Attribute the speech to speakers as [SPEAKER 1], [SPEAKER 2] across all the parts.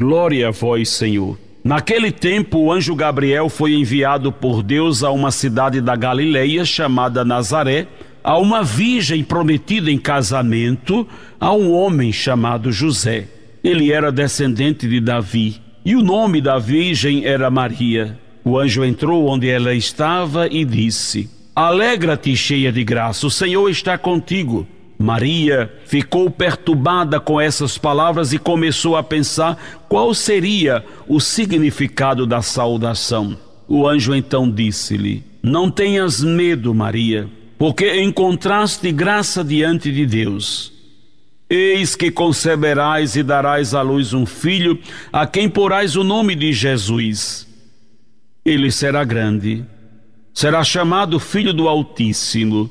[SPEAKER 1] Glória a vós, Senhor. Naquele tempo, o anjo Gabriel foi enviado por Deus a uma cidade da Galileia chamada Nazaré, a uma virgem prometida em casamento a um homem chamado José. Ele era descendente de Davi, e o nome da virgem era Maria. O anjo entrou onde ela estava e disse: Alegra-te, cheia de graça, o Senhor está contigo. Maria ficou perturbada com essas palavras e começou a pensar qual seria o significado da saudação. O anjo então disse-lhe: Não tenhas medo, Maria, porque encontraste graça diante de Deus. Eis que conceberás e darás à luz um filho, a quem porás o nome de Jesus. Ele será grande, será chamado Filho do Altíssimo,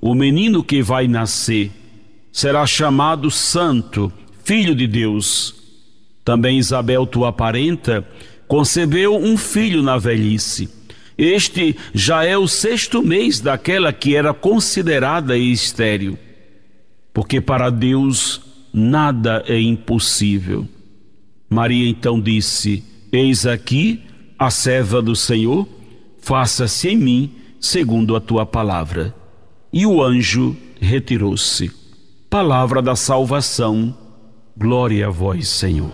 [SPEAKER 1] o menino que vai nascer será chamado Santo, Filho de Deus. Também Isabel, tua parenta, concebeu um filho na velhice. Este já é o sexto mês daquela que era considerada estéril, porque para Deus nada é impossível. Maria então disse: Eis aqui a serva do Senhor, faça-se em mim segundo a tua palavra. E o anjo retirou-se. Palavra da salvação, glória a vós, Senhor.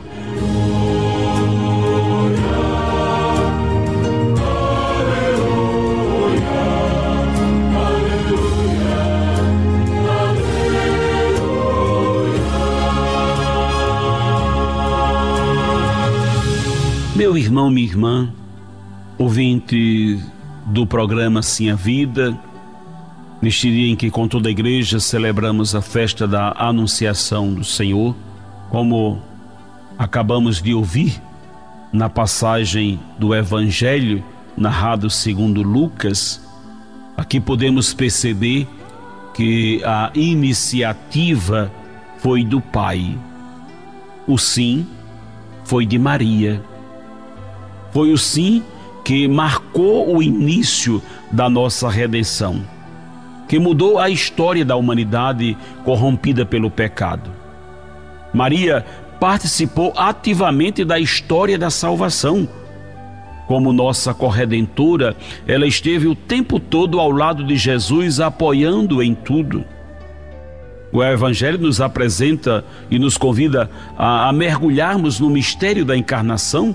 [SPEAKER 1] Meu irmão, minha irmã, ouvinte do programa Sim a Vida, neste dia em que com toda a igreja celebramos a festa da Anunciação do Senhor, como acabamos de ouvir na passagem do Evangelho narrado segundo Lucas, aqui podemos perceber que a iniciativa foi do Pai, o sim foi de Maria. Foi o sim que marcou o início da nossa redenção, que mudou a história da humanidade corrompida pelo pecado. Maria participou ativamente da história da salvação. Como nossa corredentora, ela esteve o tempo todo ao lado de Jesus, apoiando em tudo. O Evangelho nos apresenta e nos convida a, a mergulharmos no mistério da encarnação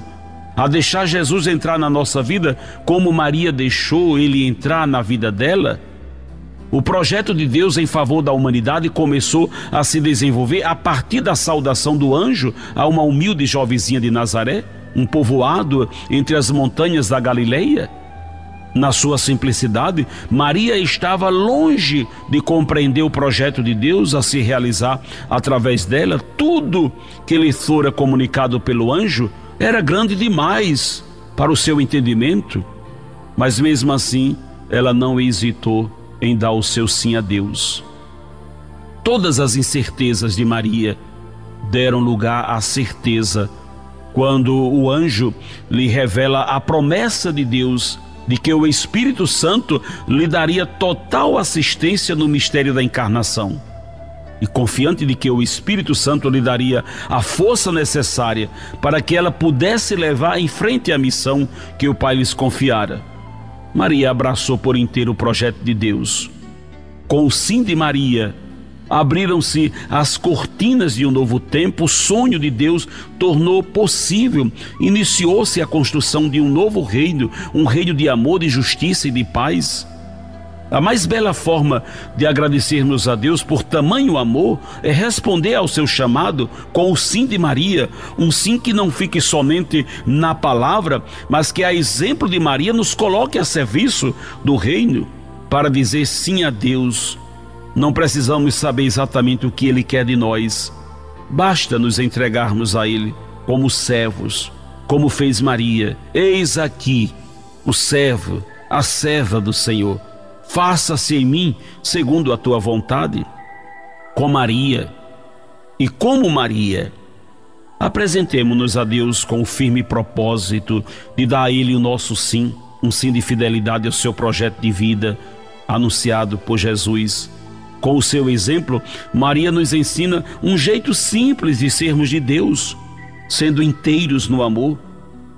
[SPEAKER 1] a deixar Jesus entrar na nossa vida como Maria deixou ele entrar na vida dela? O projeto de Deus em favor da humanidade começou a se desenvolver a partir da saudação do anjo a uma humilde jovenzinha de Nazaré, um povoado entre as montanhas da Galileia. Na sua simplicidade, Maria estava longe de compreender o projeto de Deus a se realizar através dela. Tudo que lhe fora comunicado pelo anjo era grande demais para o seu entendimento, mas mesmo assim ela não hesitou em dar o seu sim a Deus. Todas as incertezas de Maria deram lugar à certeza quando o anjo lhe revela a promessa de Deus de que o Espírito Santo lhe daria total assistência no mistério da encarnação e confiante de que o Espírito Santo lhe daria a força necessária para que ela pudesse levar em frente a missão que o Pai lhes confiara. Maria abraçou por inteiro o projeto de Deus. Com o sim de Maria, Abriram-se as cortinas de um novo tempo, o sonho de Deus tornou possível, iniciou-se a construção de um novo reino, um reino de amor, de justiça e de paz. A mais bela forma de agradecermos a Deus por tamanho amor é responder ao seu chamado com o sim de Maria, um sim que não fique somente na palavra, mas que, a exemplo de Maria, nos coloque a serviço do reino para dizer sim a Deus não precisamos saber exatamente o que Ele quer de nós. Basta nos entregarmos a Ele como servos, como fez Maria. Eis aqui o servo, a serva do Senhor. Faça-se em mim segundo a tua vontade. Com Maria e como Maria, apresentemo-nos a Deus com o firme propósito de dar a Ele o nosso sim, um sim de fidelidade ao seu projeto de vida anunciado por Jesus com o seu exemplo, Maria nos ensina um jeito simples de sermos de Deus, sendo inteiros no amor.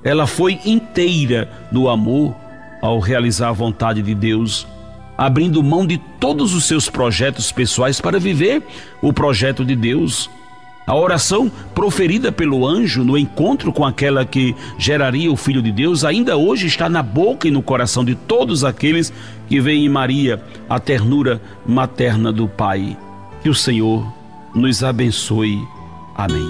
[SPEAKER 1] Ela foi inteira no amor ao realizar a vontade de Deus, abrindo mão de todos os seus projetos pessoais para viver o projeto de Deus. A oração proferida pelo anjo no encontro com aquela que geraria o Filho de Deus ainda hoje está na boca e no coração de todos aqueles que veem em Maria a ternura materna do Pai. Que o Senhor nos abençoe. Amém.